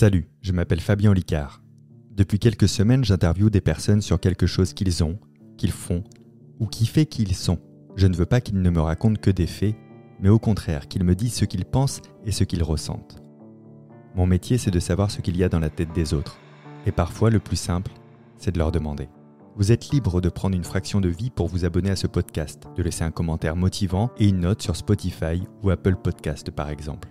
Salut, je m'appelle Fabien Licard. Depuis quelques semaines, j'interviewe des personnes sur quelque chose qu'ils ont, qu'ils font, ou qui fait qui ils sont. Je ne veux pas qu'ils ne me racontent que des faits, mais au contraire qu'ils me disent ce qu'ils pensent et ce qu'ils ressentent. Mon métier, c'est de savoir ce qu'il y a dans la tête des autres. Et parfois, le plus simple, c'est de leur demander. Vous êtes libre de prendre une fraction de vie pour vous abonner à ce podcast, de laisser un commentaire motivant et une note sur Spotify ou Apple Podcast par exemple.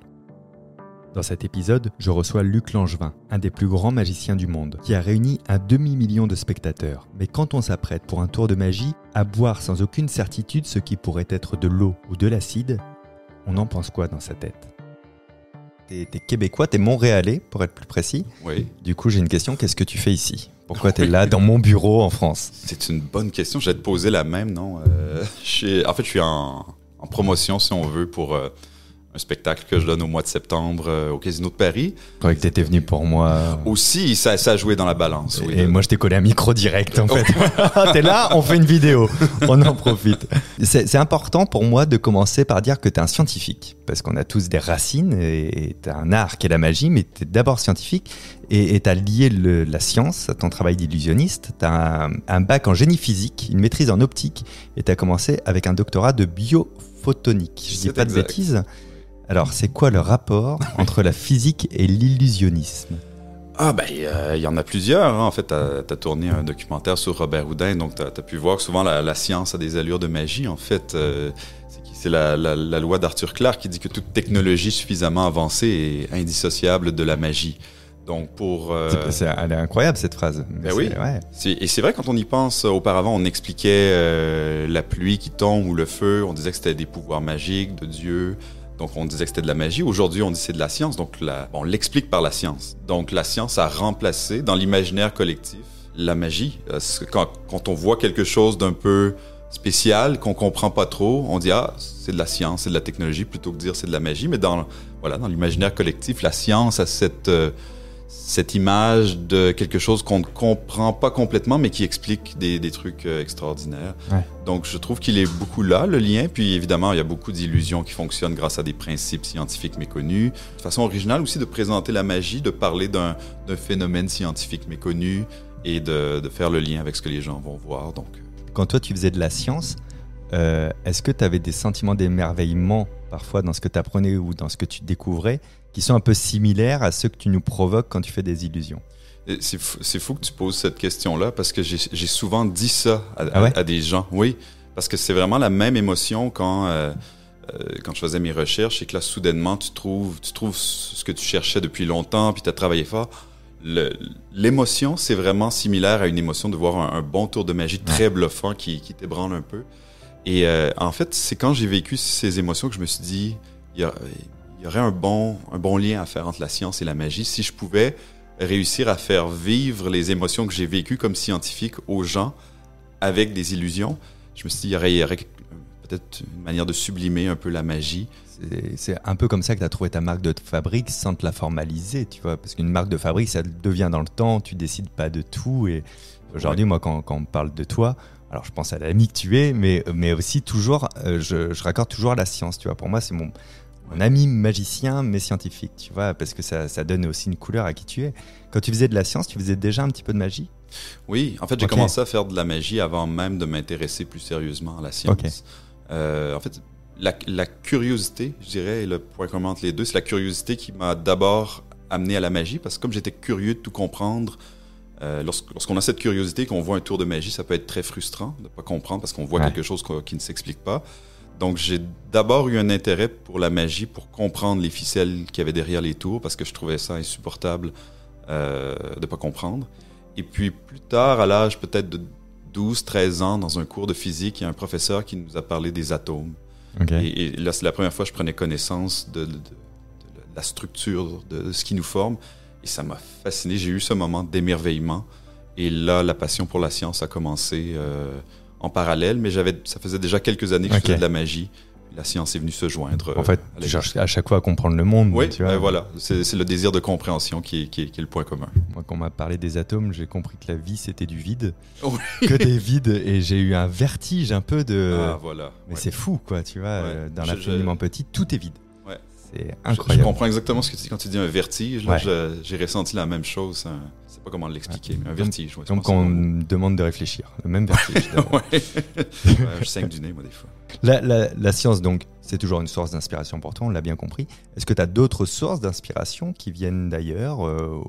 Dans cet épisode, je reçois Luc Langevin, un des plus grands magiciens du monde, qui a réuni un demi-million de spectateurs. Mais quand on s'apprête pour un tour de magie à boire sans aucune certitude ce qui pourrait être de l'eau ou de l'acide, on en pense quoi dans sa tête? T'es es québécois, t'es montréalais pour être plus précis. Oui. Du coup, j'ai une question, qu'est-ce que tu fais ici? Pourquoi t'es là dans mon bureau en France? C'est une bonne question, je vais te poser la même, non? Euh, je suis- En fait, je suis en, en promotion, si on veut, pour euh, un spectacle que je donne au mois de septembre euh, au Casino de Paris. Je croyais que t'étais venu pour moi. Aussi, ça, ça a joué dans la balance. oui. Et moi, je t'ai collé un micro direct, en fait. t'es là, on fait une vidéo. On en profite. C'est important pour moi de commencer par dire que t'es un scientifique. Parce qu'on a tous des racines et t'as un art qui est la magie, mais t'es d'abord scientifique. Et t'as lié le- la science à ton travail d'illusionniste. T'as un, un bac en génie physique, une maîtrise en optique. Et t'as commencé avec un doctorat de biophotonique. Je dis pas de bêtises. Alors, c'est quoi le rapport entre la physique et l'illusionnisme? Ah, ben, euh, il y en a plusieurs. hein. En fait, tu as, tourné un documentaire sur Robert Houdin, donc tu as, pu voir que souvent la, la science a des allures de magie. En fait, euh, c'est la, la- la loi d'Arthur Clarke qui dit que toute technologie suffisamment avancée est indissociable de la magie. Donc, pour. euh, C'est- elle est incroyable cette phrase. Ben oui. ouais. Et c'est vrai, quand on y pense, auparavant, on expliquait la pluie qui tombe ou le feu, on disait que c'était des pouvoirs magiques de Dieu, donc on disait que c'était de la magie. Aujourd'hui, on dit c'est de la science, donc on l'explique par la science. Donc la science a remplacé, dans l'imaginaire collectif, la magie. Euh, Quand, quand on voit quelque chose d'un peu spécial, qu'on comprend pas trop, on dit « Ah, c'est de la science, c'est de la technologie », plutôt que de dire « c'est de la magie ». Mais dans, voilà, dans l'imaginaire collectif, la science a cette... euh, cette image de quelque chose qu'on ne comprend pas complètement, mais qui explique des, des trucs euh, extraordinaires. Ouais. Donc, je trouve qu'il est beaucoup là, le lien. Puis, évidemment, il y a beaucoup d'illusions qui fonctionnent grâce à des principes scientifiques méconnus. De façon originale aussi de présenter la magie, de parler d'un phénomène scientifique méconnu et de, de faire le lien avec ce que les gens vont voir. Donc, euh, Quand toi tu faisais de la science, euh, est-ce que tu avais des sentiments d'émerveillement parfois dans ce que tu apprenais ou dans ce que tu découvrais qui sont un peu similaires à ceux que tu nous provoques quand tu fais des illusions C'est fou, que tu poses cette question-là parce que j'ai souvent dit ça à, Ah ouais? à- à des gens. Oui, parce que c'est vraiment la même émotion quand, euh, euh, quand je faisais mes recherches et que là, soudainement, tu trouves, tu trouves ce que tu cherchais depuis longtemps puis tu as travaillé fort. L'émotion, c'est vraiment similaire à une émotion de voir un, un bon tour de magie très bluffant qui, qui t'ébranle un peu. Et euh, en fait, c'est quand j'ai vécu ces émotions que je me suis dit, il y, a- il y aurait un bon, un bon lien à faire entre la science et la magie si je pouvais réussir à faire vivre les émotions que j'ai vécues comme scientifique aux gens avec des illusions. Je me suis dit, il y aurait, peut-être une manière de sublimer un peu la magie. C'est- un peu comme ça que tu as trouvé ta marque de fabrique sans te la formaliser, tu vois. Parce qu'une marque de fabrique, ça devient dans le temps, tu décides pas de tout. Et aujourd'hui, moi, quand, quand on me parle de toi, alors je pense à l'ami que tu es, mais, mais aussi toujours, euh, je, je raccorde toujours à la science, tu vois. Pour moi, c'est mon, mon ami magicien, mais scientifique, tu vois, parce que ça, ça donne aussi une couleur à qui tu es. Quand tu faisais de la science, tu faisais déjà un petit peu de magie? Oui, en fait, j'ai commencé à faire de la magie avant même de m'intéresser plus sérieusement à la science. Euh, en fait, la, la curiosité, je dirais, et le point commun entre les deux, c'est la curiosité qui m'a d'abord amené à la magie, parce que comme j'étais curieux de tout comprendre, euh, lorsqu'- lorsqu'on a cette curiosité, qu'on voit un tour de magie, ça peut être très frustrant de ne pas comprendre parce qu'on voit Ouais. quelque chose qui ne s'explique pas. Donc, j'ai d'abord eu un intérêt pour la magie, pour comprendre les ficelles qu'il y avait derrière les tours, parce que je trouvais ça insupportable euh, de ne pas comprendre. Et puis, plus tard, à l'âge peut-être de 12, 13 ans, dans un cours de physique, il y a un professeur qui nous a parlé des atomes. Et, et là, c'est la première fois que je prenais connaissance de, de- de- de la structure de ce qui nous forme. Et ça m'a fasciné. J'ai eu ce moment d'émerveillement. Et là, la passion pour la science a commencé euh, en parallèle. Mais j'avais, ça faisait déjà quelques années que Ok. je faisais de la magie. La science est venue se joindre. En fait, euh, à tu cherches à chaque fois à comprendre le monde. Oui, tu vois. ben voilà. C'est, le désir de compréhension qui est, qui est- qui est le point commun. Moi, quand on m'a parlé des atomes, j'ai compris que la vie, c'était du vide. Oui. Que des vides. Et j'ai eu un vertige un peu de. ah, voilà. Mais Ouais. c'est fou, quoi, tu vois. Ouais. euh, Dans Je- l'infiniment petit, tout est vide. C'est Je, incroyable. comprends exactement ce que tu dis quand tu dis un vertige. Ouais. je- J'ai ressenti la même chose. Je pas comment l'expliquer, mais un vertige. ouais, Donc pense que on me demande de réfléchir. Le même vertige. Ouais. Ouais, je saigne du nez, moi, des fois. la, la- la science, donc, c'est toujours une source d'inspiration pour toi, on l'a bien compris. Est-ce que tu as d'autres sources d'inspiration qui viennent d'ailleurs euh,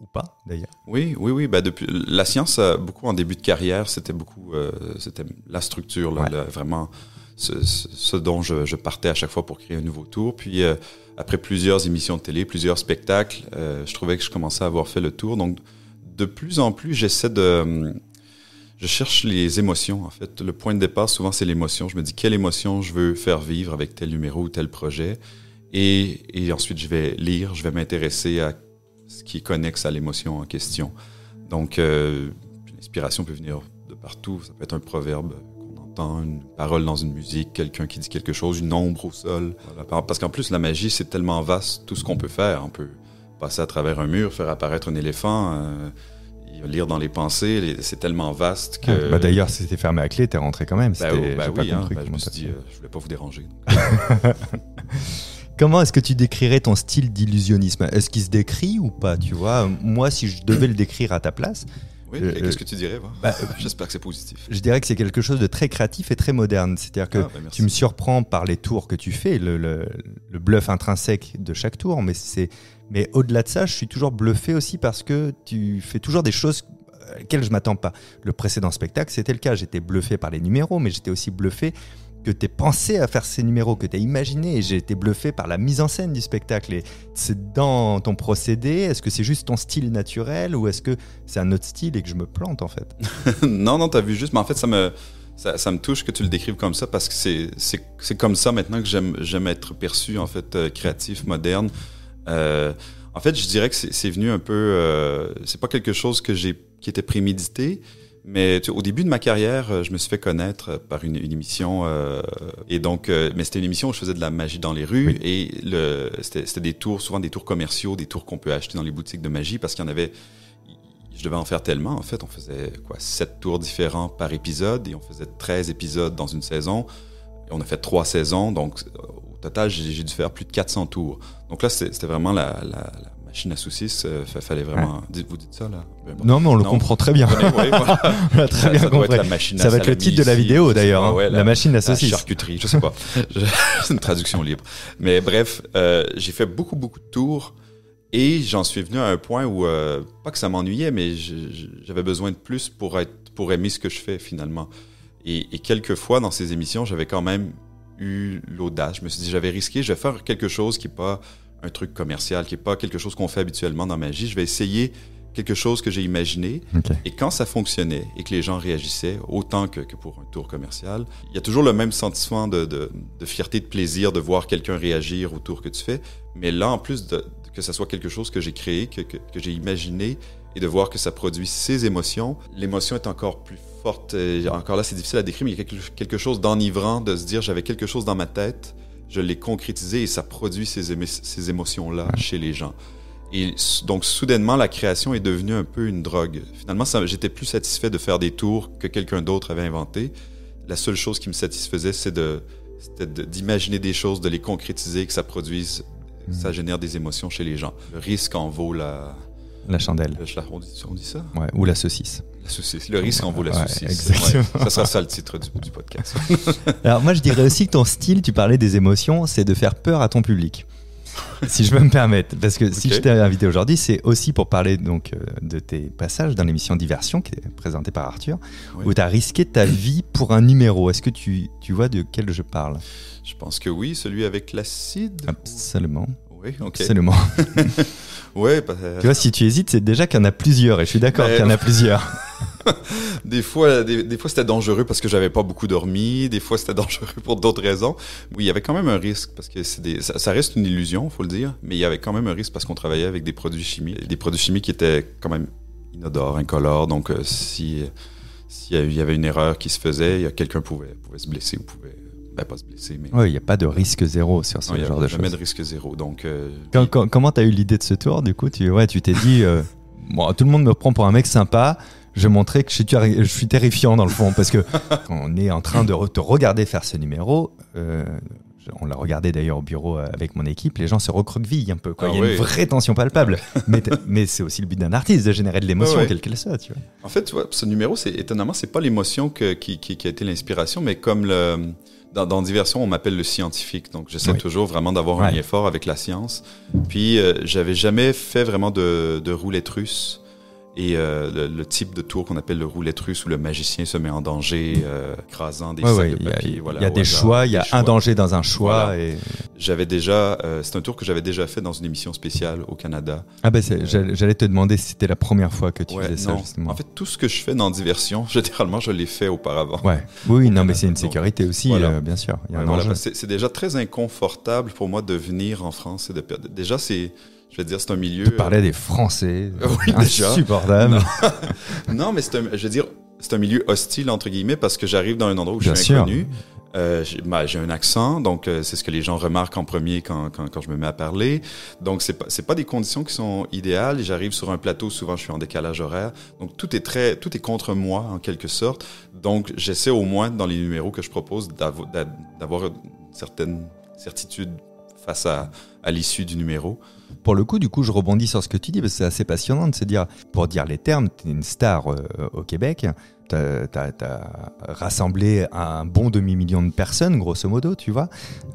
ou pas d'ailleurs? Oui, oui, oui. Ben depuis, la science, euh, beaucoup en début de carrière, c'était beaucoup, euh, c'était la structure, là, Ouais. là, vraiment ce, ce- ce dont je, je partais à chaque fois pour créer un nouveau tour. Puis euh, après plusieurs émissions de télé, plusieurs spectacles, euh, je trouvais que je commençais à avoir fait le tour. Donc de plus en plus, j'essaie de, hum, je cherche les émotions. En fait, le point de départ souvent c'est l'émotion. Je me dis quelle émotion je veux faire vivre avec tel numéro ou tel projet, et, ensuite je vais lire, je vais m'intéresser à ce qui est connexe à l'émotion en question. Donc, euh, l'inspiration peut venir de partout. Ça peut être un proverbe entend, une parole dans une musique, quelqu'un qui dit quelque chose, une ombre au sol. Parce qu'en plus, la magie, c'est tellement vaste, tout ce qu'on peut faire. On peut passer à travers un mur, faire apparaître un éléphant, euh, lire dans les pensées. C'est tellement vaste que... Bah, D'ailleurs, c'était fermé à clé, t'es rentré quand même. C'était- ben j'ai pas oui, hein. compris Ben, je me suis dit, euh, je voulais pas vous déranger. Comment est-ce que tu décrirais ton style d'illusionnisme? Est-ce qu'il se décrit ou pas Tu vois, moi, si je devais le décrire à ta place, Oui, Euh, et qu'est-ce que tu dirais, bah, J'espère que c'est positif. je dirais que c'est quelque chose de très créatif et très moderne. C'est-à-dire que Ah, merci. tu me surprends par les tours que tu fais, le, le- le bluff intrinsèque de chaque tour, mais mais au-delà de ça, je suis toujours bluffé aussi parce que tu fais toujours des choses auxquelles je m'attends pas. Le précédent spectacle, c'était le cas. J'étais bluffé par les numéros, mais j'étais aussi bluffé que tu pensé à faire ces numéros, que as imaginé, et j'ai été bluffé par la mise en scène du spectacle. Et c'est dans ton procédé, est-ce que c'est juste ton style naturel ou est-ce que c'est un autre style et que je me plante en fait? Non, non, t'as vu juste, mais en fait, ça me, ça, me touche que tu le décrives comme ça parce que c'est, comme ça maintenant que j'aime, être perçu, en fait, euh, créatif, moderne. Euh, en fait, je dirais que c'est, c'est venu un peu, euh, c'est pas quelque chose que j'ai, qui était prémédité, mais tu sais, au début de ma carrière, euh, je me suis fait connaître par une, une émission, euh, et donc, euh, mais c'était une émission où je faisais de la magie dans les rues, Oui. et le, c'était, c'était des tours, souvent des tours commerciaux, des tours qu'on peut acheter dans les boutiques de magie, parce qu'il y en avait, je devais en faire tellement. En fait, on faisait quoi, sept tours différents par épisode, et on faisait 13 épisodes dans une saison. Et on a fait trois saisons, donc euh, au total, j'ai dû faire plus de 400 tours. Donc là, c'était c'était vraiment la, la, la machine à saucisses. Euh, fa- fallait vraiment. Vous dites ça là. Non, mais on le Non. comprend très bien. Vous connaissez, ouais, voilà. On l'a très Ça- bien ça doit compris. être la machine à Ça va être le titre de la vidéo d'ailleurs, hein. ouais, la, machine à la saucisse. charcuterie, je sais pas. C'est une traduction libre. Mais bref, euh, j'ai fait beaucoup, beaucoup de tours et j'en suis venu à un point où, euh, pas que ça m'ennuyait, mais j'avais besoin de plus pour, être, pour aimer ce que je fais finalement. Et, et quelques fois dans ces émissions, j'avais quand même eu l'audace. Je me suis dit, j'avais risqué, je vais faire quelque chose qui n'est pas un truc commercial, qui n'est pas quelque chose qu'on fait habituellement dans Magie. Je vais essayer quelque chose que j'ai imaginé. Et quand ça fonctionnait et que les gens réagissaient autant que, que pour un tour commercial, il y a toujours le même sentiment de, de, de fierté, de plaisir de voir quelqu'un réagir au tour que tu fais. Mais là, en plus de, que ça soit quelque chose que j'ai créé, que, que, que j'ai imaginé, et de voir que ça produit ces émotions, l'émotion est encore plus forte. Et encore là, c'est difficile à décrire, mais il y a quelque, quelque chose d'enivrant de se dire j'avais quelque chose dans ma tête, je l'ai concrétisé et ça produit ces, émo- ces émotions-là chez les gens. Et donc, soudainement, la création est devenue un peu une drogue. Finalement, j'étais plus satisfait de faire des tours que quelqu'un d'autre avait inventé. La seule chose qui me satisfaisait, c'est de- d'imaginer des choses, de les concrétiser, que ça produise, ça génère des émotions chez les gens. Le risque en vaut la... La chandelle. le- on, dit, on dit ça? Ouais, ou la saucisse. La saucisse. Le risque en vaut la Ouais, saucisse. exactement. Ouais. Ça sera ça le titre du, du podcast. Alors moi je dirais aussi que ton style, tu parlais des émotions, c'est de faire peur à ton public. si je peux me permettre, parce que si je t'ai invité aujourd'hui, c'est aussi pour parler donc euh, de tes passages dans l'émission Diversion qui est présentée par Arthur, Oui. où tu as risqué ta vie pour un numéro. Est-ce que tu, tu vois de quel je parle? Je pense que oui, celui avec l'acide. Absolument. Oui, ok. Absolument. Ouais, bah, Tu vois, si tu hésites, c'est déjà qu'il y en a plusieurs, et je suis d'accord Mais- qu'il y en a plusieurs. Des fois, des, des fois c'était dangereux parce que j'avais pas beaucoup dormi. Des fois, c'était dangereux pour d'autres raisons. Oui, il y avait quand même un risque parce que c'est des, ça, ça reste une illusion, faut le dire. Mais il y avait quand même un risque parce qu'on travaillait avec des produits chimiques, des produits chimiques qui étaient quand même inodores, incolores. Donc, euh, si s'il y avait une erreur qui se faisait, quelqu'un pouvait, pouvait se blesser ou pouvait, ben, pas se blesser, mais Oui, il n'y a pas de risque zéro sur ce non, il y genre avait de jamais choses. de risque zéro. Donc, euh, Quand- quand- comment t'as eu l'idée de ce tour Du coup, tu ouais, tu t'es dit, euh, bon, tout le monde me prend pour un mec sympa. Je vais montrer que je suis, terri- je suis terrifiant dans le fond parce que on est en train de re- te regarder faire ce numéro, euh, on l'a regardé d'ailleurs au bureau euh, avec mon équipe, les gens se recroquevillent un peu. Quoi. Ah Il y a oui. une vraie tension palpable. mais t- mais c'est aussi le but d'un artiste de générer de l'émotion, Ouais, ouais. quelle qu'elle soit. Tu vois. En fait, tu vois, ce numéro, c'est étonnamment, c'est pas l'émotion qui- qui a été l'inspiration, mais comme le, dans, dans Diversion, on m'appelle le scientifique. Donc, j'essaie Oui. toujours vraiment d'avoir un lien fort avec la science. Puis, euh, j'avais jamais fait vraiment de, de roulette russe. Et euh, le, le type de tour qu'on appelle le roulette russe où le magicien se met en danger, euh, écrasant des Ouais, sacs ouais, de il y a, papier. il voilà, y a des hasard, choix, il y a un danger dans un choix. Voilà. Et... J'avais déjà, euh, c'est un tour que j'avais déjà fait dans une émission spéciale au Canada. Ah ben, c'est- j'allais te demander si c'était la première fois que tu Ouais, faisais ça, non. justement. En fait, tout ce que je fais dans Diversion, généralement, je l'ai fait auparavant. Ouais. Oui, non, mais c'est une sécurité aussi, voilà. euh, bien sûr. C'est c'est déjà très inconfortable pour moi de venir en France et de perdre. Déjà, c'est, je vais dire, c'est un milieu. Tu parlais des Français. Oui, déjà. Insupportable. Non, mais c'est un, je veux dire, c'est un milieu hostile entre guillemets parce que j'arrive dans un endroit où Bien je suis sûr. inconnu. Euh, j'ai bah, un accent, donc euh, c'est ce que les gens remarquent en premier quand, quand, quand je me mets à parler. Donc c'est pas pas des conditions qui sont idéales. J'arrive sur un plateau, souvent je suis en décalage horaire, donc tout est très tout est contre moi en quelque sorte. Donc j'essaie au moins dans les numéros que je propose d'avo- d'a- d'avoir une certaine certitude face à, à l'issue du numéro. Pour le coup, du coup, je rebondis sur ce que tu dis, parce que c'est assez passionnant de se dire, pour dire les termes, tu es une star euh, au Québec, tu as, rassemblé un bon demi-million de personnes, grosso modo, tu vois.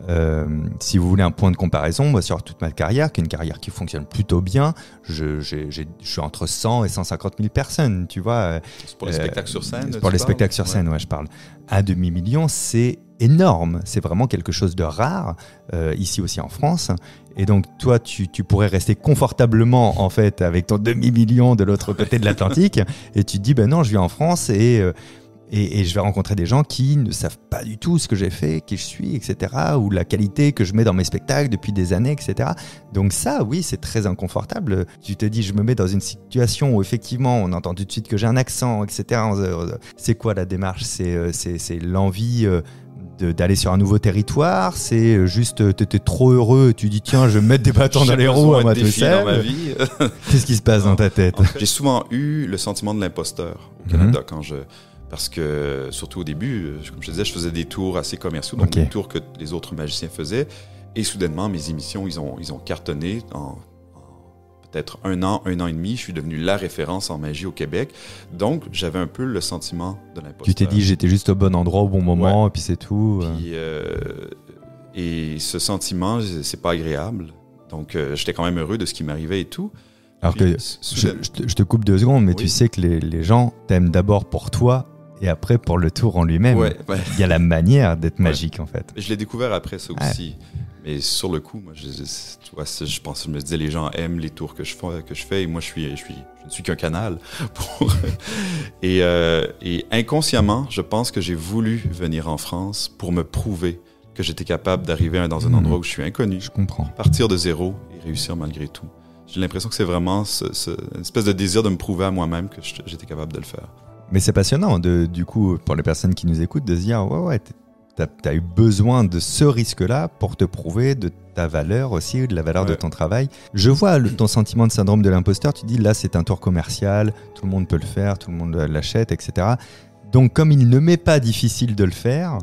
Euh, si vous voulez un point de comparaison, moi, sur toute ma carrière, qui est une carrière qui fonctionne plutôt bien, je, suis entre 100 et 150 000 personnes, tu vois. C'est pour les Euh, spectacles sur scène. tu Pour les parles? spectacles sur Ouais. scène, ouais, je parle. Un demi-million, c'est énorme. C'est vraiment quelque chose de rare, euh, ici aussi en France. Et donc, toi, tu, tu pourrais rester confortablement, en fait, avec ton demi-million de l'autre côté de l'Atlantique. et tu te dis, ben non, je vis en France et, euh, et, et je vais rencontrer des gens qui ne savent pas du tout ce que j'ai fait, qui je suis, etc. Ou la qualité que je mets dans mes spectacles depuis des années, etc. Donc ça, oui, c'est très inconfortable. Tu te dis, je me mets dans une situation où effectivement, on entend tout de suite que j'ai un accent, etc. C'est quoi la démarche? C'est euh, l'envie d'aller sur un nouveau territoire C'est euh, juste, euh, t'étais trop heureux, tu dis, tiens, je vais mettre des bâtons dans les roues à moi ma seul. Qu'est-ce qui se passe dans ta tête? En fait, J'ai souvent eu le sentiment de l'imposteur au Canada quand je parce que surtout au début, euh, comme je te disais, je faisais des tours assez commerciaux, donc des tours que les autres magiciens faisaient, et soudainement mes émissions ils ont ils ont cartonné en peut-être un an, un an et demi, je suis devenu la référence en magie au Québec, donc j'avais un peu le sentiment de l'imposteur. Tu t'es dit, j'étais juste au bon endroit au bon moment, et puis c'est tout. euh. Puis, euh, et ce sentiment, c'est pas agréable. Donc, euh, j'étais quand même heureux de ce qui m'arrivait et tout. Alors Puis, que je, soudain- je te, je te coupe deux secondes, mais Oui. tu sais que les, les gens t'aiment d'abord pour toi et après pour le tour en lui-même. Ouais, ouais. Il y a la manière d'être magique en fait. Je l'ai découvert après ça aussi. Mais sur le coup, moi, je, tu vois, je pense, je me disais, les gens aiment les tours que je fais, que je fais et moi, je suis, je suis, je ne suis qu'un canal. Pour... et, euh, et inconsciemment, je pense que j'ai voulu venir en France pour me prouver que j'étais capable d'arriver dans un Mhm. endroit où je suis inconnu, Je comprends. partir de zéro et réussir malgré tout. J'ai l'impression que c'est vraiment ce, ce- une espèce de désir de me prouver à moi-même que j'étais capable de le faire. Mais c'est passionnant, de, du coup, pour les personnes qui nous écoutent, de se dire, ouais, ouais, t'as as eu besoin de ce risque-là pour te prouver de ta valeur aussi, de la valeur de ton travail. Je vois le- ton sentiment de syndrome de l'imposteur, tu dis, là, c'est un tour commercial, tout le monde peut le faire, tout le monde l'achète, etc. Donc, comme il ne m'est pas difficile de le faire,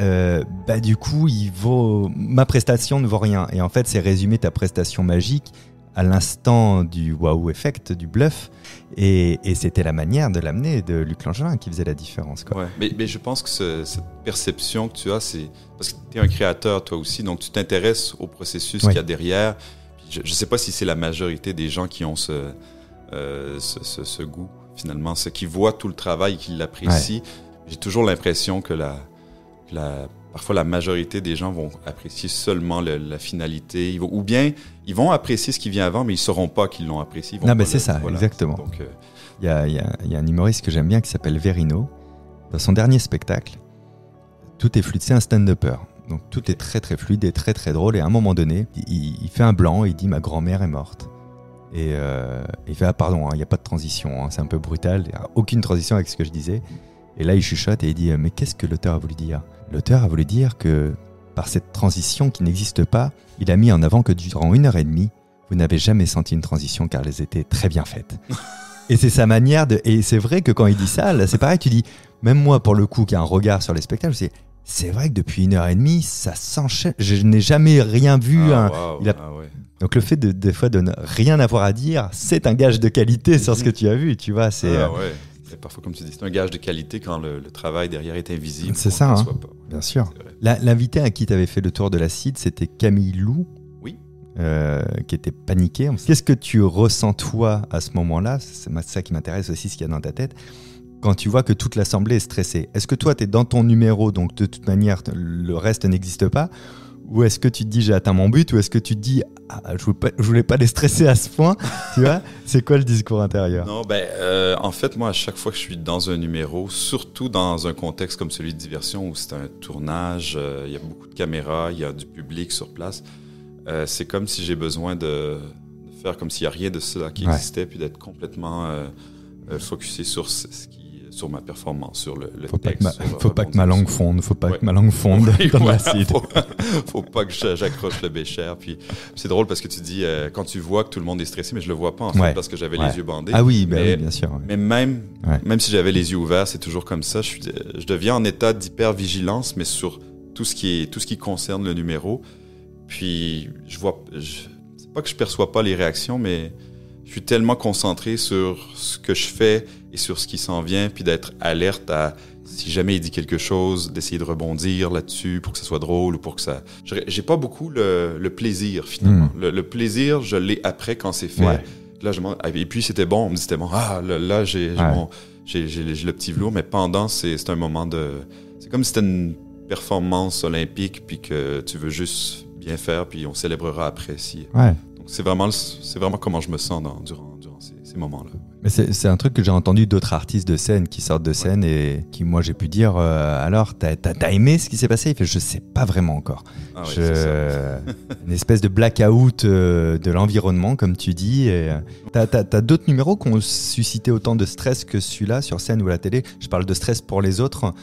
euh, bah, du coup, il vaut... ma prestation ne vaut rien. Et en fait, c'est résumer ta prestation magique à l'instant du wow effect, du bluff. Et, et c'était la manière de l'amener de Luc Langelin qui faisait la différence. Quoi. Ouais. Mais, mais je pense que ce- cette perception que tu as, c'est parce que tu es un créateur toi aussi, donc tu t'intéresses au processus qu'il y a derrière. Je ne sais pas si c'est la majorité des gens qui ont ce, euh, ce, ce- ce goût, finalement, ceux qui voient tout le travail et qui l'apprécient. J'ai toujours l'impression que la, que la- parfois la majorité des gens vont apprécier seulement le- la finalité, Ils vont- ou bien ils vont apprécier ce qui vient avant, mais ils ne sauront pas qu'ils l'ont apprécié. Non, mais c'est ça, exactement. Donc, euh, Il y a, il y a- il y a un humoriste que j'aime bien qui s'appelle Verino. Dans son dernier spectacle, tout est fluide, c'est un stand-upper. Donc tout est très très fluide et très très drôle. Et à un moment donné, il, il fait un blanc et il dit Ma grand-mère est morte. Et euh, il fait Ah, pardon, hein, il n'y a pas de transition, hein, c'est un peu brutal. Il n'y a aucune transition avec ce que je disais. Et là, il chuchote et il dit Mais qu'est-ce que l'auteur a voulu dire? L'auteur a voulu dire que par cette transition qui n'existe pas, il a mis en avant que durant une heure et demie, vous n'avez jamais senti une transition car elles étaient très bien faites. et c'est sa manière de. Et c'est vrai que quand il dit ça, là, c'est pareil, tu dis, même moi, pour le coup, qui a un regard sur les spectacles, c'est c'est vrai que depuis une heure et demie, ça s'enchaîne. Je n'ai jamais rien vu. Ah, hein. wow, il a- ah ouais. Donc le fait de des fois de ne rien avoir à dire, c'est un gage de qualité sur ce que tu as vu, tu vois. C'est Ah euh, ouais. C'est parfois, comme tu dis, c'est un gage de qualité quand le, le travail derrière est invisible. C'est ça, hein. pas. bien sûr. La- L'invité à qui tu avais fait le tour de l'acide, c'était Camille Lou. Oui. euh, qui était paniqué. Qu'est-ce que tu ressens toi à ce moment-là? C'est ça qui m'intéresse aussi, ce qu'il y a dans ta tête. Quand tu vois que toute l'assemblée est stressée, est-ce que toi tu es dans ton numéro, donc de toute manière le reste n'existe pas? Ou est-ce que tu te dis j'ai atteint mon but Ou est-ce que tu te dis ah, je, voulais pas, je voulais pas les stresser à ce point Tu vois? C'est quoi le discours intérieur? Non, ben, euh, en fait, moi, à chaque fois que je suis dans un numéro, surtout dans un contexte comme celui de diversion où c'est un tournage, euh, il y a beaucoup de caméras, il y a du public sur place, euh, c'est comme si j'ai besoin de, de faire comme s'il n'y a rien de cela qui Ouais. existait, puis d'être complètement focusé sur ce ce qui, sur ma performance, sur le, le Faut pas texte. ma, sur faut pas que ma langue fonde, faut pas Ouais. que ma langue fonde Oui, dans voilà, l'acide. faut, faut pas que j'accroche le bécher. Puis c'est drôle parce que tu dis euh, quand tu vois que tout le monde est stressé, mais je le vois pas en fait Ouais. parce que j'avais Ouais. les yeux bandés. Ah oui, Mais- oui, bien sûr. ouais. Mais même, Ouais. même si j'avais les yeux ouverts, c'est toujours comme ça. Je, suis, je deviens en état d'hypervigilance, mais sur tout ce qui est tout ce qui concerne le numéro. Puis je vois, c'est pas que je perçois pas les réactions, mais je suis tellement concentré sur ce que je fais et sur ce qui s'en vient, puis d'être alerte à si jamais il dit quelque chose, d'essayer de rebondir là-dessus pour que ça soit drôle ou pour que ça. J'ai pas beaucoup le, le plaisir finalement. Le, le plaisir, je l'ai après quand c'est fait. Hmm. Ouais. Là, je m'en- et puis c'était bon, on me dit c'était bon. Ah, là, là, j'ai Ouais. le petit velours, mais pendant, c'est un moment de. C'est comme si c'était une performance olympique, puis que tu veux juste bien faire, puis on célébrera après. Si. Ouais. Donc c'est vraiment, c'est vraiment comment je me sens dans, durant ces, moments-là. Mais c'est un truc que j'ai entendu d'autres artistes de scène qui sortent de scène et qui, moi, j'ai pu dire euh, alors, t'as as, aimé ce qui s'est passé? Il fait Je sais pas vraiment encore. Ah ouais, Je- une espèce de blackout euh, de l'environnement, comme tu dis. euh, T'as as, d'autres numéros qui ont suscité autant de stress que celui-là sur scène ou à la télé? Je parle de stress pour les autres.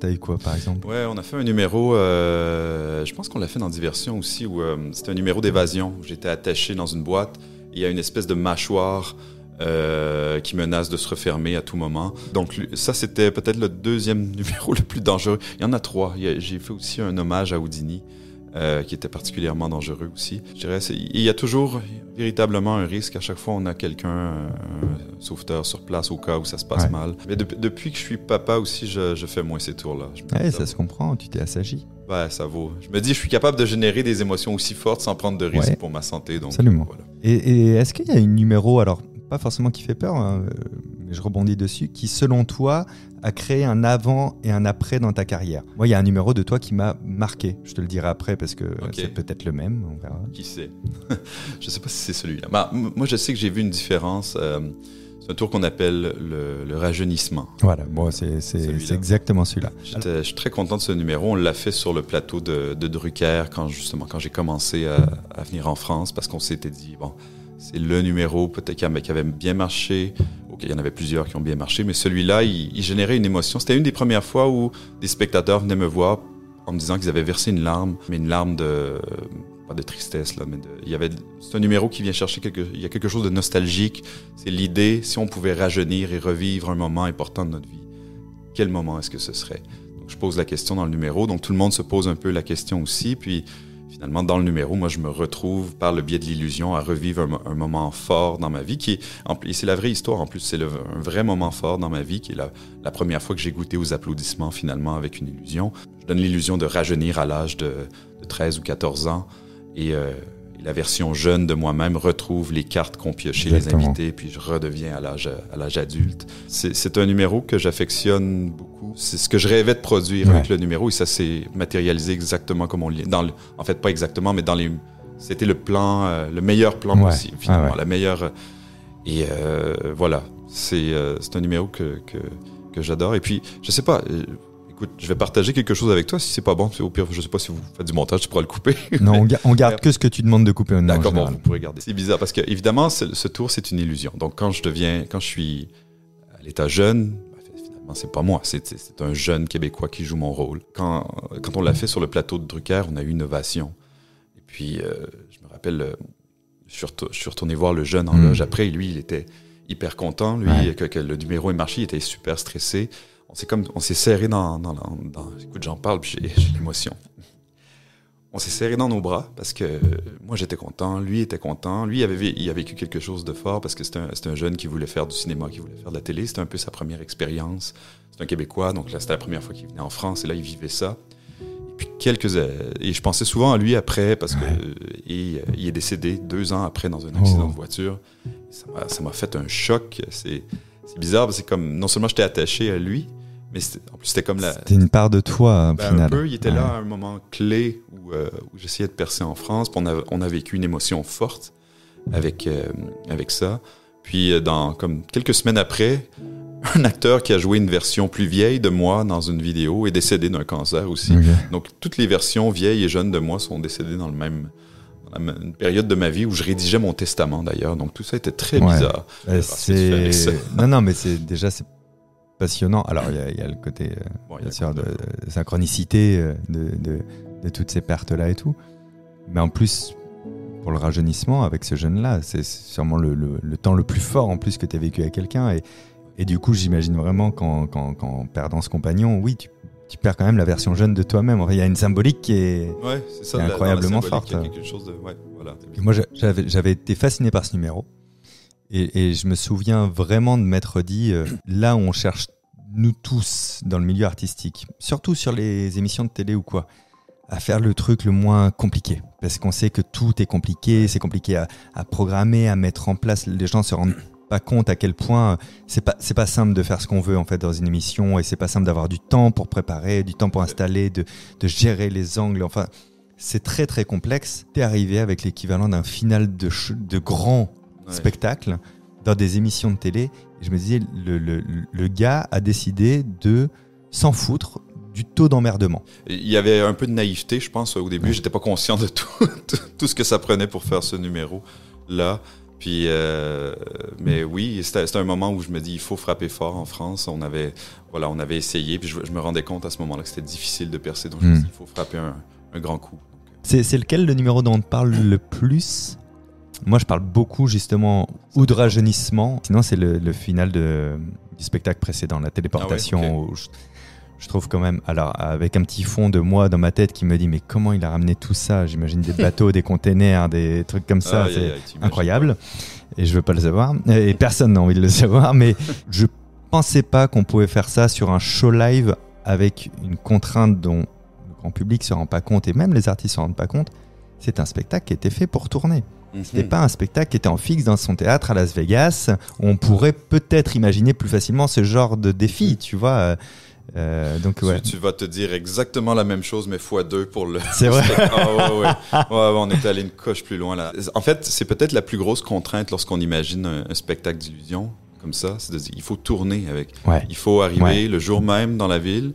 T'as eu quoi, par exemple? Ouais, on a fait un numéro, euh, je pense qu'on l'a fait dans Diversion aussi, où c'était un numéro d'évasion, j'étais attaché dans une boîte, il y a une espèce de mâchoire euh, qui menace de se refermer à tout moment. Donc ça, c'était peut-être le deuxième numéro le plus dangereux. Il y en a trois. J'ai fait aussi un hommage à Houdini, euh, qui était particulièrement dangereux aussi. Je dirais, il y a toujours véritablement un risque. À chaque fois, on a quelqu'un, euh, un sauveteur sur place au cas où ça se passe Ouais. mal. Mais depuis- depuis que je suis papa aussi, je, je fais moins ces tours-là. Ouais, ça se comprend, tu t'es assagi. Ouais, ça vaut. Je me dis, je suis capable de générer des émotions aussi fortes sans prendre de risques Ouais. pour ma santé. Donc, Absolument. voilà. Et, et est-ce qu'il y a un numéro, alors pas forcément qui fait peur, hein, euh, je rebondis dessus, qui selon toi a créé un avant et un après dans ta carrière Moi, il y a un numéro de toi qui m'a marqué. Je te le dirai après parce que c'est peut-être le même, on verra. Qui sait? Je sais pas si c'est celui-là. Bah, moi, je sais que j'ai vu une différence. euh, c'est un tour qu'on appelle le, le rajeunissement. Voilà, bon, c'est exactement celui-là. Je suis très content de ce numéro. On l'a fait sur le plateau de, de Drucker quand justement quand j'ai commencé à, à venir en France parce qu'on s'était dit bon c'est le numéro peut-être qui avait bien marché. Il y en avait plusieurs qui ont bien marché, mais celui-là il, générait une émotion. C'était une des premières fois où des spectateurs venaient me voir en me disant qu'ils avaient versé une larme, mais une larme de pas de tristesse là, mais de, il y avait c'est un numéro qui vient chercher quelque il y a quelque chose de nostalgique. C'est l'idée si on pouvait rajeunir et revivre un moment important de notre vie quel moment est-ce que ce serait? Je pose la question dans le numéro, donc tout le monde se pose un peu la question aussi, puis finalement dans le numéro, moi je me retrouve par le biais de l'illusion à revivre un, mo- un moment fort dans ma vie, qui est, et c'est la vraie histoire en plus, c'est un vrai moment fort dans ma vie, qui est la, première fois que j'ai goûté aux applaudissements finalement avec une illusion. Je donne l'illusion de rajeunir à l'âge de, de 13 ou 14 ans, et, euh, la version jeune de moi-même retrouve les cartes qu'ont piochées les Exactement. invités, puis je redeviens à l'âge à l'âge adulte. C'est un numéro que j'affectionne beaucoup. C'est ce que je rêvais de produire Ouais. avec le numéro et ça s'est matérialisé exactement comme on dans le, en fait pas exactement mais dans les c'était le plan euh, le meilleur plan Ouais. possible finalement Ah ouais. la meilleure et euh, voilà c'est euh, c'est un numéro que que, que j'adore et puis je sais pas euh, écoute je vais partager quelque chose avec toi si c'est pas bon au pire je sais pas si vous faites du montage tu pourras le couper Non, on, ga- on garde que ce que tu demandes de couper. D'accord, bon, vous pourrez garder. C'est bizarre parce que évidemment, ce, tour, c'est une illusion. Donc, quand je deviens, quand je suis à l'état jeune, ben, finalement, c'est pas moi, c'est un jeune Québécois qui joue mon rôle. Quand, quand on l'a fait sur le plateau de Drucker, on a eu une ovation. Et puis, euh, je me rappelle, euh, je suis, retourné voir le jeune en Mm. loge. Après, lui, il était hyper content. Lui, Ouais. que, que le numéro est marché, il était super stressé. On s'est comme, on s'est serré dans, dans, dans, écoute, j'en parle, puis j'ai l'émotion. On s'est serré dans nos bras parce que moi j'étais content, lui était content, lui il avait, il a vécu quelque chose de fort parce que c'était un, un, jeune qui voulait faire du cinéma, qui voulait faire de la télé, c'était un peu sa première expérience. C'est un Québécois, donc là c'était la première fois qu'il venait en France et là il vivait ça. Et puis quelques et je pensais souvent à lui après parce que et, il est décédé deux ans après dans un accident oh. de voiture. Ça m'a fait un choc. C'est bizarre, c'est comme non seulement j'étais attaché à lui, mais en plus, c'était comme la. C'était une part de toi, ben, Un peu, il était là à un moment clé où, euh, où j'essayais de percer en France. on, a, on a vécu une émotion forte avec, euh, avec ça. Puis, euh, dans, comme quelques semaines après, un acteur qui a joué une version plus vieille de moi dans une vidéo est décédé d'un cancer aussi. Donc, toutes les versions vieilles et jeunes de moi sont décédées dans le même une période de ma vie où je rédigeais mon testament d'ailleurs. Donc tout ça était très bizarre. c'est non non mais c'est déjà c'est passionnant. Alors, il y, a le côté, euh, bien sûr, de, synchronicité euh, de, toutes ces pertes-là et tout. Mais en plus, pour le rajeunissement, avec ce jeune-là, c'est sûrement le, temps le plus fort en plus que tu as vécu avec quelqu'un. Et, et, du coup, j'imagine vraiment qu'en perdant ce compagnon, oui, tu, perds quand même la version jeune de toi-même. il y a une symbolique qui est, incroyablement forte. moi, j'avais été fasciné par ce numéro. Et, je me souviens vraiment de m'être dit, euh, là où on cherche nous tous dans le milieu artistique, surtout sur les émissions de télé ou quoi, à faire le truc le moins compliqué. Parce qu'on sait que tout est compliqué, c'est compliqué à, programmer, à mettre en place. Les gens se rendent pas compte à quel point c'est pas c'est pas simple de faire ce qu'on veut en fait dans une émission et c'est pas simple d'avoir du temps pour préparer, du temps pour installer, de, de gérer les angles. Enfin, c'est très très complexe. T'es arrivé avec l'équivalent d'un final de, de grand spectacle dans des émissions de télé. Et je me disais, le, le, le gars a décidé de s'en foutre du taux d'emmerdement. Il y avait un peu de naïveté, je pense, au début. J'étais pas conscient de tout, tout ce que ça prenait pour faire ce numéro-là. Puis, euh, mais oui, c'était un moment où je me dis, il faut frapper fort en France. On avait, voilà, on avait essayé, puis je, me rendais compte à ce moment-là que c'était difficile de percer. Donc, je me dis, il faut frapper un, un grand coup. C'est lequel le numéro dont on parle le plus? Moi, je parle beaucoup justement ou de rajeunissement. Sinon, c'est le, final de, du spectacle précédent, la téléportation. Ah je, trouve quand même, alors avec un petit fond de moi dans ma tête qui me dit mais comment il a ramené tout ça? J'imagine des bateaux, des containers, des trucs comme ça, c'est incroyable. Et je veux pas le savoir. Et personne n'a envie de le savoir. Mais je pensais pas qu'on pouvait faire ça sur un show live avec une contrainte dont le grand public se rend pas compte et même les artistes se rendent pas compte. C'est un spectacle qui était fait pour tourner. Mhm. C'était pas un spectacle qui était en fixe dans son théâtre à Las Vegas. on pourrait peut-être imaginer plus facilement ce genre de défi, tu vois. Euh, donc ouais. tu, vas te dire exactement la même chose mais fois deux pour le. C'est vrai. ah, ouais, ouais. on est allé une coche plus loin là. En fait, c'est peut-être la plus grosse contrainte lorsqu'on imagine un, spectacle d'illusion comme ça, c'est de dire il faut tourner avec. Il faut arriver le jour même dans la ville,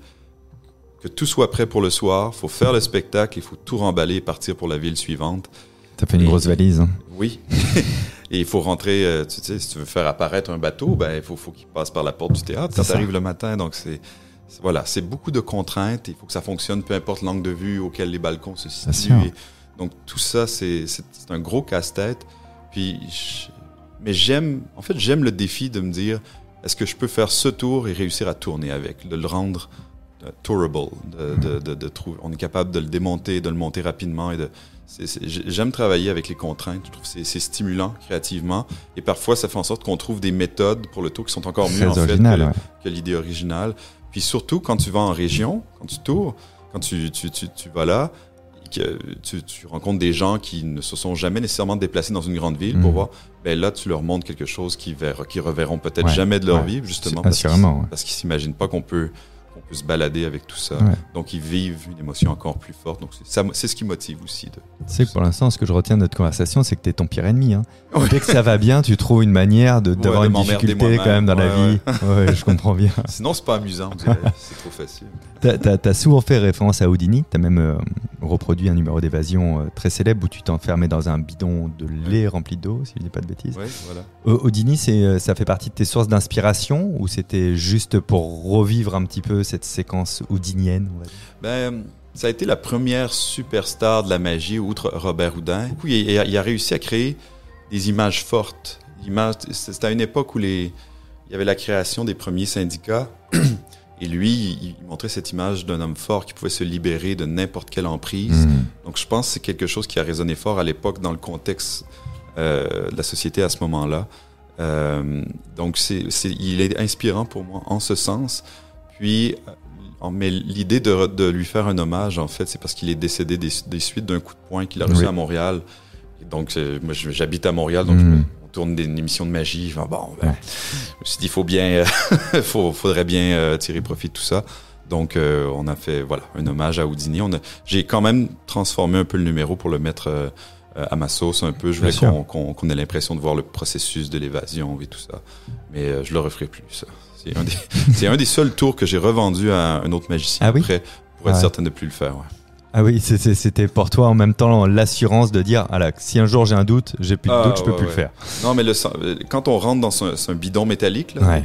que tout soit prêt pour le soir, il faut faire le spectacle, il faut tout remballer et partir pour la ville suivante. T'as fait une grosse valise. Hein. Oui. et il faut rentrer, euh, tu sais, si tu veux faire apparaître un bateau, ben, il faut, faut qu'il passe par la porte du théâtre quand t'arrives le matin. Donc, c'est, voilà, c'est beaucoup de contraintes. Il faut que ça fonctionne, peu importe l'angle de vue auquel les balcons se situent. donc, tout ça, c'est, un gros casse-tête. Puis, mais j'aime, en fait, j'aime le défi de me dire, est-ce que je peux faire ce tour et réussir à tourner avec, de le rendre euh, tourable, de, de, de, trouver, on est capable de le démonter, de le monter rapidement et de, J'aime travailler avec les contraintes. Je trouve que c'est stimulant créativement. Et parfois, ça fait en sorte qu'on trouve des méthodes pour le tour qui sont encore mieux en fait, que, l'idée originale. Puis surtout, quand tu vas en région, quand tu tours, quand tu, tu, tu, tu vas là, que tu, tu, rencontres des gens qui ne se sont jamais nécessairement déplacés dans une grande ville pour mm. voir, ben là, tu leur montres quelque chose qu'ils qui reverront peut-être jamais de leur vie, justement, parce qu'ils ne s'imaginent pas qu'on peut peut se balader avec tout ça. Donc ils vivent une émotion encore plus forte. Donc c'est ce qui motive aussi. De, tu sais que pour l'instant, ce que je retiens de notre conversation, c'est que tu es ton pire ennemi. Hein. Dès que ça va bien, tu trouves une manière d'avoir une difficulté quand même dans la vie. Ouais, je comprends bien. Sinon, c'est pas amusant, c'est trop facile. Tu as, souvent fait référence à Houdini. Tu as même euh, reproduit un numéro d'évasion euh, très célèbre où tu t'enfermais dans un bidon de lait rempli d'eau, si je dis pas de bêtises. voilà. Houdini, euh, ça fait partie de tes sources d'inspiration ou c'était juste pour revivre un petit peu cette séquence houdinienne ben, Ça a été la première superstar de la magie, outre Robert Houdin. il, a, réussi à créer des images fortes. C'était à une époque où les, il y avait la création des premiers syndicats. Et lui, il, montrait cette image d'un homme fort qui pouvait se libérer de n'importe quelle emprise. Mm. Donc, je pense que c'est quelque chose qui a résonné fort à l'époque dans le contexte euh, de la société à ce moment-là. Euh, donc, c'est, il est inspirant pour moi en ce sens. Puis, euh, mais l'idée de, de, lui faire un hommage, en fait, c'est parce qu'il est décédé des, des suites d'un coup de poing qu'il a reçu Oui. à Montréal. Et donc, moi, j'habite à Montréal, donc je Mm. me- on tourne des, une émission de magie. Dis, bon, ben, Ouais. je me suis dit, il faut bien, euh, faut, faudrait bien euh, tirer profit de tout ça. Donc, euh, on a fait voilà un hommage à Houdini. On a, j'ai quand même transformé un peu le numéro pour le mettre euh, à ma sauce un peu. Je voulais qu'on, qu'on, qu'on ait l'impression de voir le processus de l'évasion et tout ça. Mais euh, je le referai plus. Ça. C'est un des, c'est un des seuls tours que j'ai revendu à un autre magicien Ah oui? après pour être Ouais. certain de plus le faire. ouais. Ah oui, c'était pour toi en même temps l'assurance de dire, ah là, si un jour j'ai un doute, j'ai plus de Ah, doute, je peux ouais, plus ouais. le faire. Non, mais le, euh, quand on rentre dans un bidon métallique, là, Ouais.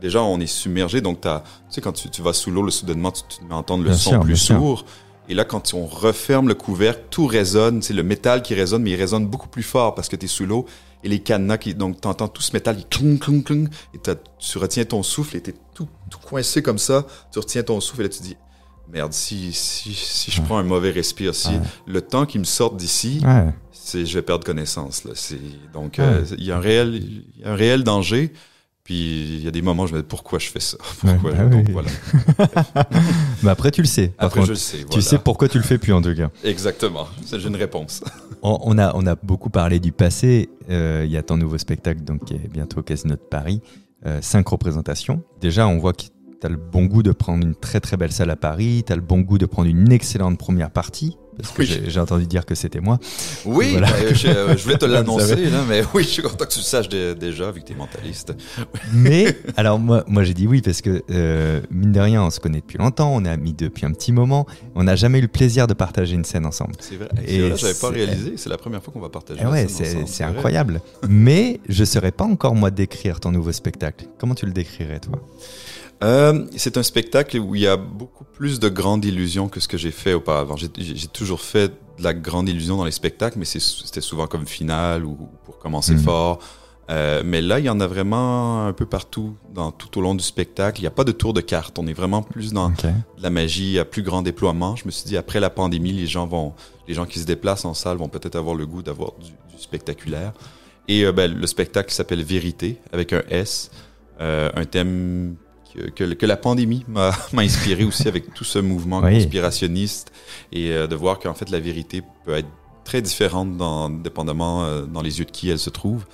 déjà on est submergé, donc tu sais, quand tu, tu vas sous l'eau, le soudainement, tu, tu entendre le Bien son sûr, plus sûr. sourd. Et là, quand on referme le couvercle, tout résonne. C'est le métal qui résonne, mais il résonne beaucoup plus fort parce que tu es sous l'eau. Et les cadenas, qui, donc tu entends tout ce métal qui clong, clong, clong. Et tu retiens ton souffle et tu es tout, tout coincé comme ça. Tu retiens ton souffle et là tu dis, merde, si, si, si je prends un mauvais respire, si Ouais. le temps qui me sorte d'ici, Ouais. c'est je vais perdre connaissance là c'est donc Ouais. euh, il y a un réel il y a un réel danger puis il y a des moments où je me dis pourquoi je fais ça? Pourquoi Ouais, bah donc oui. voilà Mais après, tu le sais. Par après contre, je le sais Tu sais pourquoi tu le fais plus en tout cas. exactement j'ai une réponse On, on a, on a beaucoup parlé du passé. Euh, Il y a ton nouveau spectacle donc, qui est bientôt au Casino de Paris. Euh, cinq représentations. Déjà, on voit que tu as le bon goût de prendre une très très belle salle à Paris. Tu as le bon goût de prendre une excellente première partie. Parce que Oui. j'ai- entendu dire que c'était moi. oui Voilà. je, euh, je voulais te l'annoncer là mais oui je suis content que tu le saches dé- déjà vu que tu es mentaliste Mais, alors moi, moi j'ai dit oui parce que, euh, mine de rien, on se connaît depuis longtemps. On est amis depuis un petit moment. On n'a jamais eu le plaisir de partager une scène ensemble. c'est vrai Et et j'avais pas réalisé c'est la première fois qu'on va partager Eh la ouais, scène c'est ensemble, c'est vrai. incroyable. Mais je saurais pas encore moi décrire ton nouveau spectacle. Comment tu le décrirais toi? Euh, c'est un spectacle où il y a beaucoup plus de grandes illusions que ce que j'ai fait auparavant. J'ai- toujours fait de la grande illusion dans les spectacles, mais c'était souvent comme finale ou pour commencer Mhm. fort. Euh, mais là, il y en a vraiment un peu partout, dans, tout au long du spectacle. Il n'y a pas de tour de carte. On est vraiment plus dans la magie à plus grand déploiement. Je me suis dit, après la pandémie, les gens vont, les gens qui se déplacent en salle vont peut-être avoir le goût d'avoir du, du spectaculaire. Et euh, ben, le spectacle s'appelle Vérité, avec un S, euh, un thème que, que, la pandémie m'a inspiré aussi avec tout ce mouvement Oui. conspirationniste et euh, de voir qu'en fait la vérité peut être très différente dans, dépendamment euh, dans les yeux de qui elle se trouve.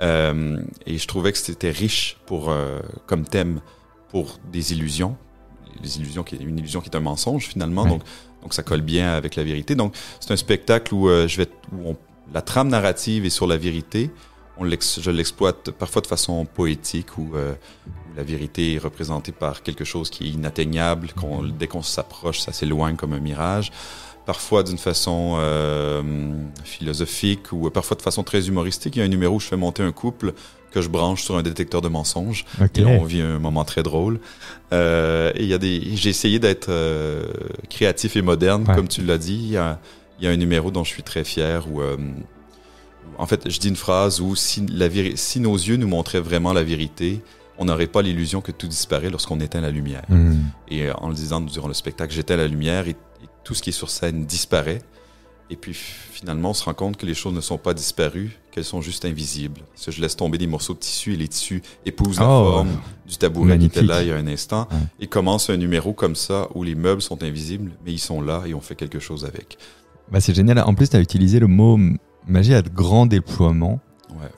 Euh, et je trouvais que c'était riche pour euh, comme thème pour des illusions, les illusions qui une illusion qui est un mensonge finalement. Donc donc ça colle bien avec la vérité. Donc c'est un spectacle où euh, je vais où on- la trame narrative est sur la vérité. On je l'exploite parfois de façon poétique où, euh, où la vérité est représentée par quelque chose qui est inatteignable. Qu'on, dès qu'on s'approche, ça s'éloigne comme un mirage. Parfois d'une façon euh, philosophique ou parfois de façon très humoristique. Il y a un numéro où je fais monter un couple que je branche sur un détecteur de mensonges. Ok. Et là, on vit un moment très drôle. Euh, et il y a des, j'ai essayé d'être euh, créatif et moderne, Ouais. comme tu l'as dit. Il y, a, il y a un numéro dont je suis très fier où, euh, où, en fait, je dis une phrase où si, la nos yeux nous montraient vraiment la vérité, on n'aurait pas l'illusion que tout disparaît lorsqu'on éteint la lumière. Hmm. Et euh, en le disant durant le spectacle, j'éteins la lumière et, et tout ce qui est sur scène disparaît. Et puis finalement, on se rend compte que les choses ne sont pas disparues, qu'elles sont juste invisibles. Parce que je laisse tomber des morceaux de tissu et les tissus épousent la Oh. forme du tabouret qui était là il y a un instant. Ouais. Et commence un numéro comme ça où les meubles sont invisibles, mais ils sont là et on fait quelque chose avec. Bah, c'est génial. En plus, tu as utilisé le mot magie à de grand déploiement Ouais.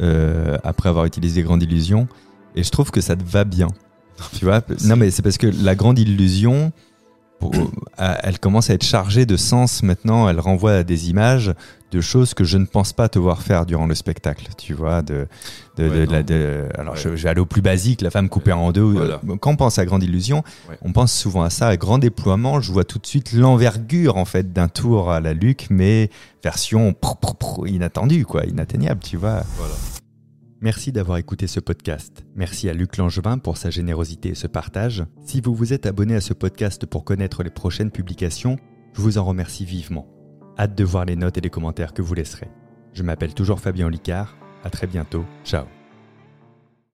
euh, après avoir utilisé grande illusion. Et je trouve que ça te va bien. Tu vois? Non, mais c'est parce que la grande illusion, elle commence à être chargée de sens maintenant. Elle renvoie à des images de choses que je ne pense pas te voir faire durant le spectacle. Tu vois de, de, Ouais, de- de la- non. de- alors, Ouais. je, je vais aller au plus basique, la femme coupée en deux. Voilà. Euh, Quand on pense à grande illusion, on pense souvent à ça. À grand déploiement, je vois tout de suite l'envergure en fait d'un tour à la Luc, mais version inattendue, quoi, inatteignable, tu vois. Voilà. Merci d'avoir écouté ce podcast. Merci à Luc Langevin pour sa générosité et ce partage. Si vous vous êtes abonné à ce podcast pour connaître les prochaines publications, je vous en remercie vivement. Hâte de voir les notes et les commentaires que vous laisserez. Je m'appelle toujours Fabien Licard. À très bientôt. Ciao.